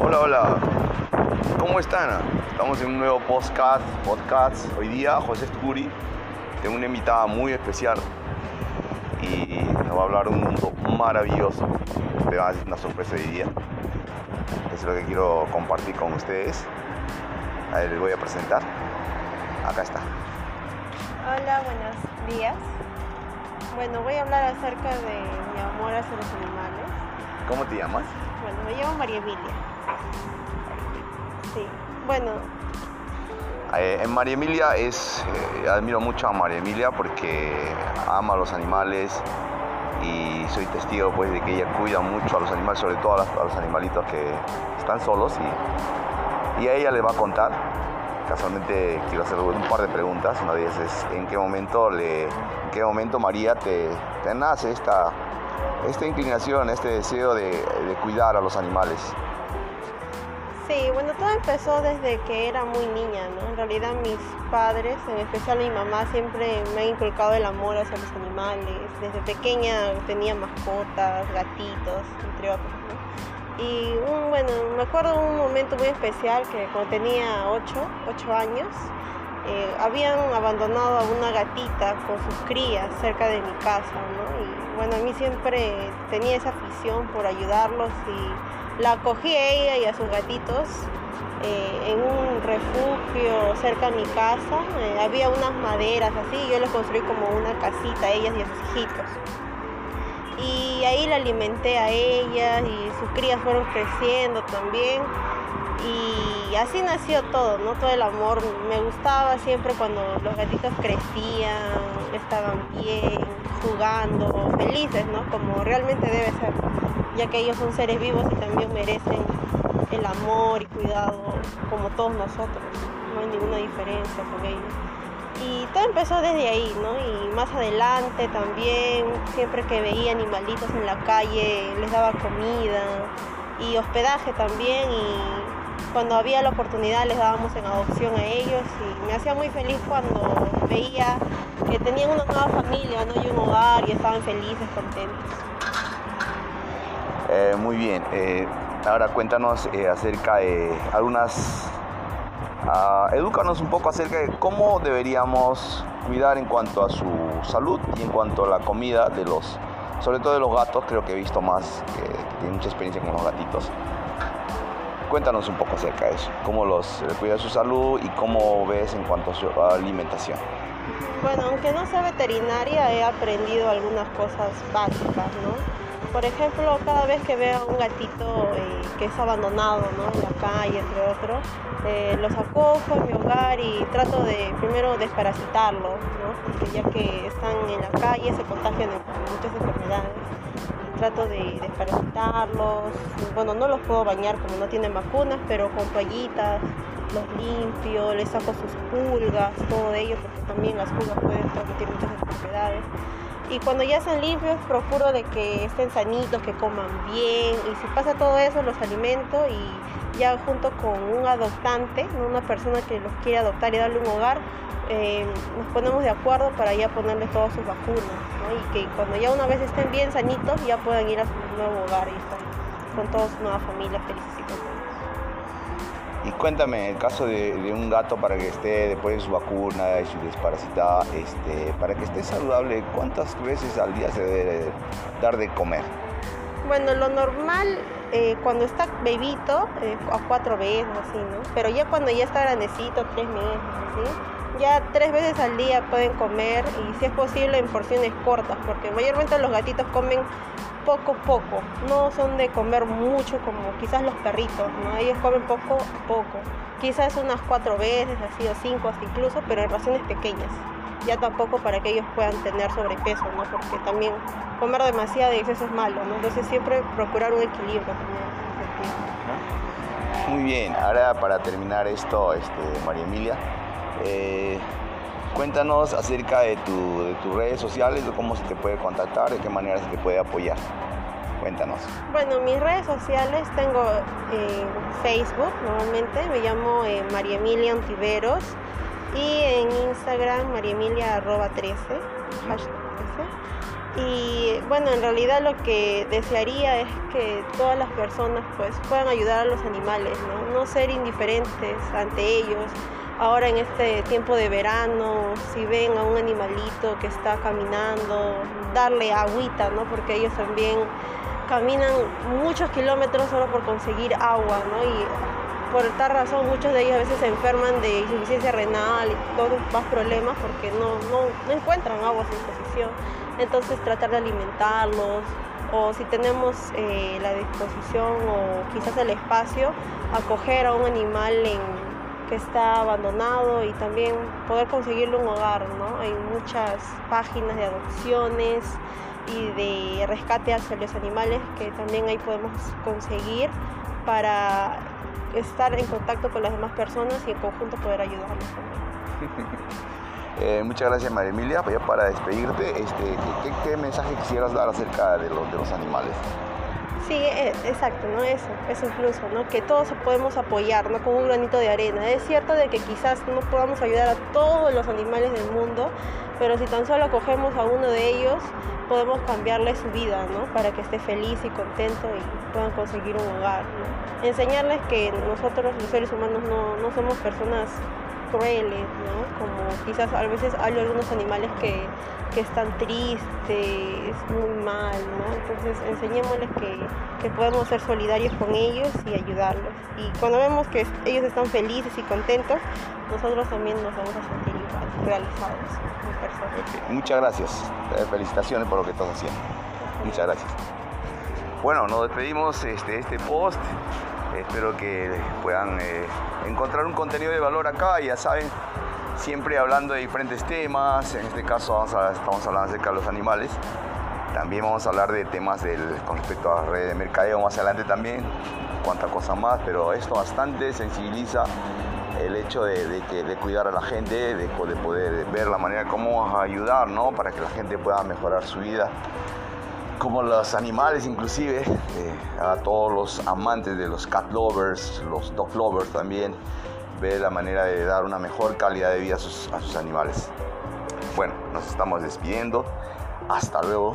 Hola, hola. ¿Cómo están? Estamos en un nuevo podcast. podcast. Hoy día José Sturi tengo una invitada muy especial y nos va a hablar de un mundo maravilloso. Te va a dar una sorpresa hoy día. Es lo que quiero compartir con ustedes. A ver, les voy a presentar. Acá está. Hola, buenos días. Bueno, voy a hablar acerca de mi amor hacia los animales. ¿Cómo te llamas? Bueno, me llamo María Emilia. Sí, bueno, Eh, en María Emilia es, eh, admiro mucho a María Emilia porque ama a los animales y soy testigo pues de que ella cuida mucho a los animales, sobre todo a los, a los animalitos que están solos y, y a ella le va a contar. Casualmente quiero hacer un par de preguntas. Una de ellas es en qué momento le, en qué momento María te, te nace esta, esta inclinación, este deseo de, cuidar a los animales. sí, bueno, todo empezó desde que era muy niña, ¿no? En realidad mis padres, en especial mi mamá, siempre me han inculcado el amor hacia los animales. Desde pequeña tenía mascotas, gatitos, entre otros, ¿no? Y bueno, me acuerdo un momento muy especial que cuando tenía 8, 8 años, eh, habían abandonado a una gatita con sus crías cerca de mi casa, ¿no? Y bueno, a mí siempre tenía esa afición por ayudarlos y la acogí a ella y a sus gatitos eh, en un refugio cerca de mi casa. Eh, había unas maderas así, yo les construí como una casita a ellas y a sus hijitos. Y ahí la alimenté a ellas y sus crías fueron creciendo también. Y así nació todo, ¿no? Todo el amor. Me gustaba siempre cuando los gatitos crecían, estaban bien, jugando, felices, ¿no? Como realmente debe ser, ya que ellos son seres vivos y también merecen el amor y cuidado como todos nosotros. No hay ninguna diferencia con ellos. Y todo empezó desde ahí, ¿no? Y más adelante también, siempre que veía animalitos en la calle, les daba comida y hospedaje también. Y cuando había la oportunidad les dábamos en adopción a ellos. Y me hacía muy feliz cuando veía que tenían una nueva familia, ¿no? Y un hogar y estaban felices, contentos. Eh, muy bien. eh, ahora cuéntanos eh, acerca de algunas... ah, edúcanos un poco acerca de cómo deberíamos cuidar en cuanto a su salud y en cuanto a la comida de los... Sobre todo de los gatos, creo que he visto más que tienen mucha experiencia con los gatitos. Cuéntanos un poco acerca de eso, cómo los eh, cuida su salud y cómo ves en cuanto a su alimentación. Bueno, aunque no sea veterinaria, he aprendido algunas cosas básicas, ¿no? Por ejemplo, cada vez que veo a un gatito eh, que es abandonado, ¿no? En la calle, entre otros, eh, los acojo en mi hogar y trato de primero desparasitarlos, ¿no? Porque ya que están en la calle se contagian de muchas enfermedades. Trato de desparasitarlos. Bueno, no los puedo bañar como no tienen vacunas, pero con toallitas los limpio, les saco sus pulgas, todo ello, porque también las pulgas pueden transmitir muchas enfermedades. Y cuando ya están limpios, procuro de que estén sanitos, que coman bien. Y si pasa todo eso, los alimento y ya junto con un adoptante, una persona que los quiere adoptar y darle un hogar, eh, nos ponemos de acuerdo para ya ponerles todas sus vacunas. Y que cuando ya una vez estén bien sanitos, ya puedan ir a su nuevo hogar y estar con toda su nueva familia felices y contentos. Y cuéntame, el caso de, de un gato para que esté después de su vacuna y su desparasitada, este, para que esté saludable, ¿cuántas veces al día se debe dar de comer? Bueno, lo normal eh, cuando está bebito, eh, a cuatro veces, así, ¿no? Pero ya cuando ya está grandecito, tres meses, así, ya tres veces al día pueden comer y si es posible en porciones cortas, porque mayormente los gatitos comen poco a poco, no son de comer mucho como quizás los perritos, ¿no? Ellos comen poco a poco, quizás unas cuatro veces, así, o cinco incluso, pero en raciones pequeñas ya tampoco para que ellos puedan tener sobrepeso, ¿no? Porque también comer demasiado y exceso es malo, ¿no? Entonces siempre procurar un equilibrio también. Muy bien, ahora para terminar esto, este, María Emilia, eh, cuéntanos acerca de, tu- de tus redes sociales, de cómo se te puede contactar, de qué manera se te puede apoyar. Cuéntanos. Bueno, mis redes sociales tengo eh, Facebook, normalmente, me llamo eh, María Emilia Ontiveros y en Instagram María Emilia arroba 13, hashtag 13. Y bueno, en realidad lo que desearía es que todas las personas pues puedan ayudar a los animales, ¿no? No ser indiferentes ante ellos. Ahora en este tiempo de verano, si ven a un animalito que está caminando, darle agüita, ¿no? Porque ellos también caminan muchos kilómetros solo por conseguir agua, ¿no? Y por tal razón muchos de ellos a veces se enferman de insuficiencia renal y todos más problemas porque no, no, encuentran agua a su disposición. Entonces tratar de alimentarlos o si tenemos eh, la disposición o quizás el espacio, acoger a un animal en, está abandonado y también poder conseguirle un hogar. ¿no? Hay muchas páginas de adopciones y de rescate hacia los animales que también ahí podemos conseguir para estar en contacto con las demás personas y en conjunto poder ayudarlos también. Eh, muchas gracias María Emilia. Ya para despedirte, este, ¿qué, mensaje quisieras dar acerca de los, de los animales? Sí, e, exacto, ¿no? Eso, eso incluso, ¿no? Que todos podemos apoyar, ¿no? Con un granito de arena. Es cierto de que quizás no podamos ayudar a todos los animales del mundo, pero si tan solo acogemos a uno de ellos, podemos cambiarle su vida, ¿no? Para que esté feliz y contento y puedan conseguir un hogar. Enseñarles que nosotros los seres humanos no, no somos personas crueles, ¿no? Como quizás a veces hay algunos animales que, están tristes, muy mal, ¿no? Entonces enseñémosles que, que, podemos ser solidarios con ellos y ayudarlos. Y cuando vemos que ellos están felices y contentos, nosotros también nos vamos a sentir igual, realizados personas. Muchas gracias. Eh, felicitaciones por lo que estás haciendo. Muchas gracias. Bueno, nos despedimos este, este post. Espero que puedan eh, encontrar un contenido de valor acá, ya saben, siempre hablando de diferentes temas, en este caso estamos hablando acerca de los animales, también vamos a hablar de temas con respecto a la red de mercadeo más adelante también, cuánta cosa más, pero esto bastante sensibiliza el hecho de, que, cuidar a la gente, de, de poder ver la manera cómo ayudar, ¿no? Para que la gente pueda mejorar su vida como los animales inclusive, eh, a todos los amantes de los cat lovers, los dog lovers también, ve la manera de dar una mejor calidad de vida a sus, a sus animales. Bueno, nos estamos despidiendo. Hasta luego.